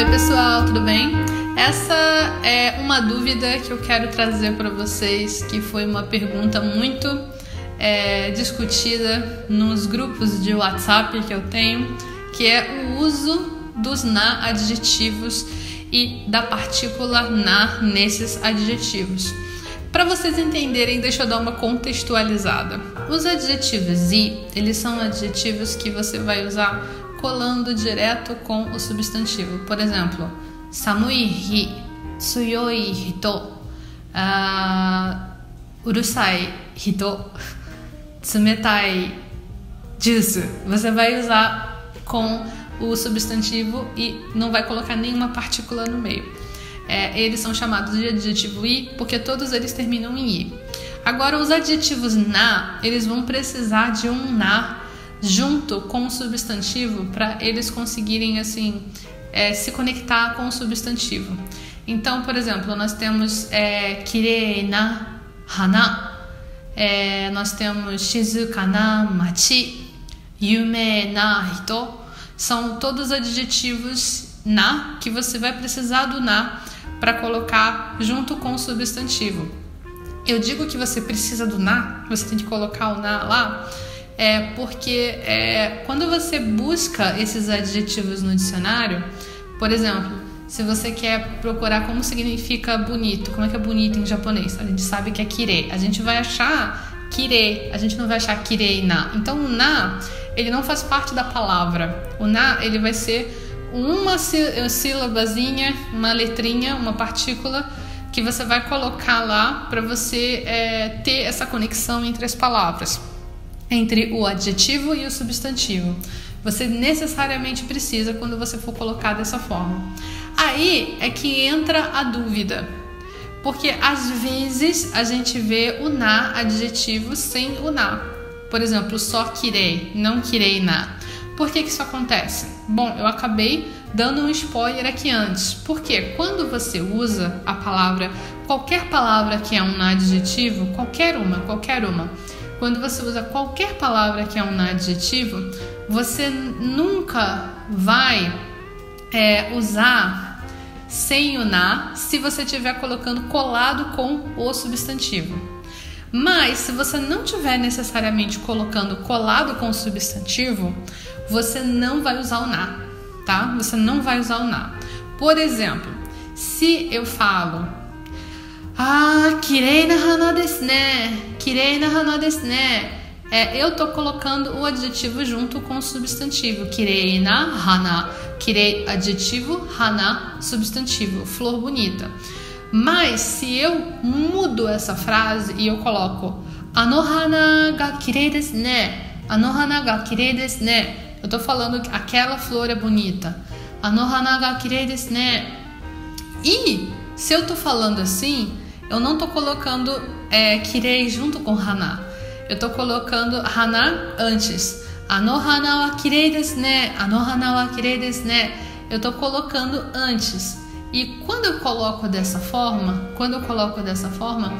Oi, pessoal, tudo bem? Essa é uma dúvida que eu quero trazer para vocês, que foi uma pergunta muito é, discutida nos grupos de WhatsApp que eu tenho, que é o uso dos na adjetivos e da partícula na nesses adjetivos. Para vocês entenderem, deixa eu dar uma contextualizada. Os adjetivos i, eles são adjetivos que você vai usar colando direto com o substantivo. Por exemplo, samui hi, tsuyoi hito, uh, urusai hito, tsumetai jutsu. Você vai usar com o substantivo e não vai colocar nenhuma partícula no meio. É, eles são chamados de adjetivo i porque todos eles terminam em i. Agora, os adjetivos na, eles vão precisar de um na junto com o substantivo para eles conseguirem assim é, se conectar com o substantivo. Então, por exemplo, nós temos é, kirei na hana, é, nós temos shizuka na machi, yume na hito, são todos adjetivos na que você vai precisar do na para colocar junto com o substantivo. Eu digo que você precisa do na, você tem que colocar o na lá é porque é, quando você busca esses adjetivos no dicionário, por exemplo, se você quer procurar como significa bonito, como é que é bonito em japonês, a gente sabe que é kire, a gente vai achar kire, a gente não vai achar kirei na. Então o na, ele não faz parte da palavra. O na, ele vai ser uma sílabazinha, uma letrinha, uma partícula que você vai colocar lá para você é, ter essa conexão entre as palavras entre o adjetivo e o substantivo. Você necessariamente precisa quando você for colocar dessa forma. Aí é que entra a dúvida. Porque às vezes a gente vê o na adjetivo sem o na. Por exemplo, só quirei, não quirei na. Por que, que isso acontece? Bom, eu acabei dando um spoiler aqui antes. Porque quando você usa a palavra, qualquer palavra que é um adjetivo, qualquer uma, qualquer uma, quando você usa qualquer palavra que é um adjetivo, você nunca vai é, usar sem o na se você estiver colocando colado com o substantivo. Mas se você não tiver necessariamente colocando colado com o substantivo, você não vai usar o na, tá? Você não vai usar o na. Por exemplo, se eu falo ah, kirei na hana desu ne. Kirei na hana desu ne. É, eu tô colocando o adjetivo junto com o substantivo. Kirei na hana. Kirei, adjetivo, hana, substantivo. Flor bonita. Mas se eu mudo essa frase e eu coloco Anohana ga kirei desu ne. Anohana ga kirei desu ne. Eu tô falando que aquela flor é bonita. Anohana ga kirei desu ne. E se eu tô falando assim, eu não tô colocando é, kirei junto com hana. Eu tô colocando hana antes. Ano hana wa kirei desu ne. Ano wa kirei desu ne. Eu tô colocando antes. E quando eu coloco dessa forma, quando eu coloco dessa forma,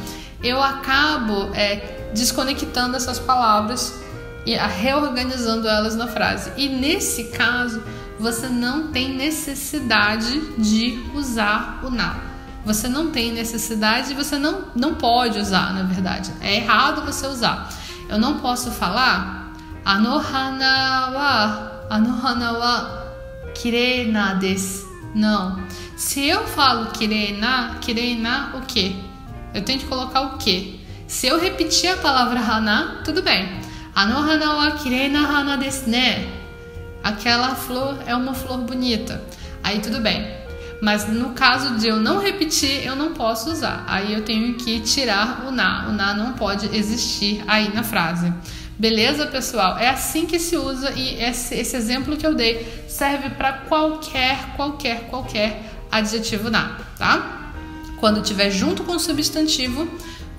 eu acabo é, desconectando essas palavras e reorganizando elas na frase. E nesse caso, você não tem necessidade de usar o na. Você não tem necessidade e você não, não pode usar, na verdade. É errado você usar. Eu não posso falar Anohana wa Anohana wa kirei na desu. Não. Se eu falo kirei na, kirei na o quê? Eu tenho que colocar o quê? Se eu repetir a palavra hana, tudo bem. Anohana wa kirei na hana desu ne. Aquela flor é uma flor bonita. Aí tudo bem. Mas no caso de eu não repetir, eu não posso usar. Aí eu tenho que tirar o na. O na não pode existir aí na frase. Beleza, pessoal? É assim que se usa e esse, esse exemplo que eu dei serve para qualquer, qualquer, qualquer adjetivo na, tá? Quando tiver junto com o substantivo,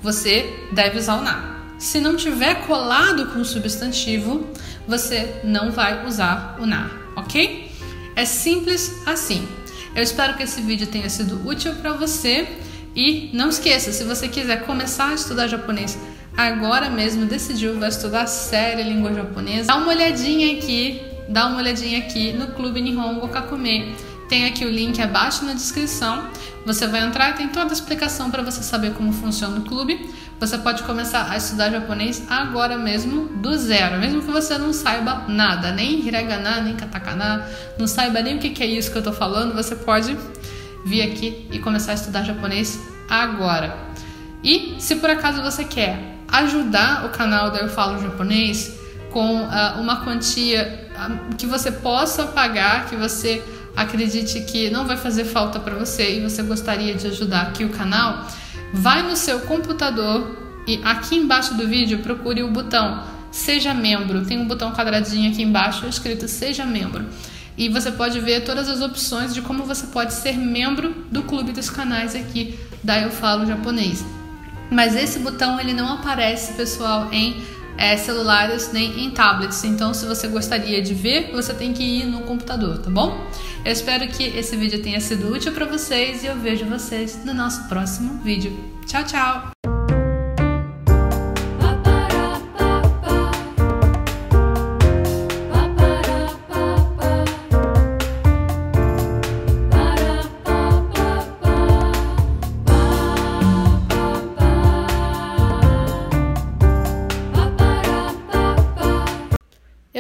você deve usar o na. Se não tiver colado com o substantivo, você não vai usar o na, ok? É simples assim. Eu espero que esse vídeo tenha sido útil para você e não esqueça, se você quiser começar a estudar japonês agora mesmo, decidiu, vai estudar séria língua japonesa, dá uma olhadinha aqui, dá uma olhadinha aqui no Clube Nihongo Kakume. Tem aqui o link abaixo na descrição. Você vai entrar e tem toda a explicação para você saber como funciona o clube. Você pode começar a estudar japonês agora mesmo, do zero, mesmo que você não saiba nada, nem hiragana, nem katakana, não saiba nem o que é isso que eu estou falando, você pode vir aqui e começar a estudar japonês agora. E se por acaso você quer ajudar o canal da Eu Falo Japonês com uh, uma quantia uh, que você possa pagar, que você acredite que não vai fazer falta para você e você gostaria de ajudar aqui o canal, vai no seu computador e aqui embaixo do vídeo procure o botão Seja Membro. Tem um botão quadradinho aqui embaixo escrito Seja Membro e você pode ver todas as opções de como você pode ser membro do clube dos canais aqui da Eu Falo Japonês. Mas esse botão ele não aparece, pessoal, em é, celulares nem em tablets. Então, se você gostaria de ver, você tem que ir no computador, tá bom? Eu espero que esse vídeo tenha sido útil para vocês e eu vejo vocês no nosso próximo vídeo. Tchau, tchau!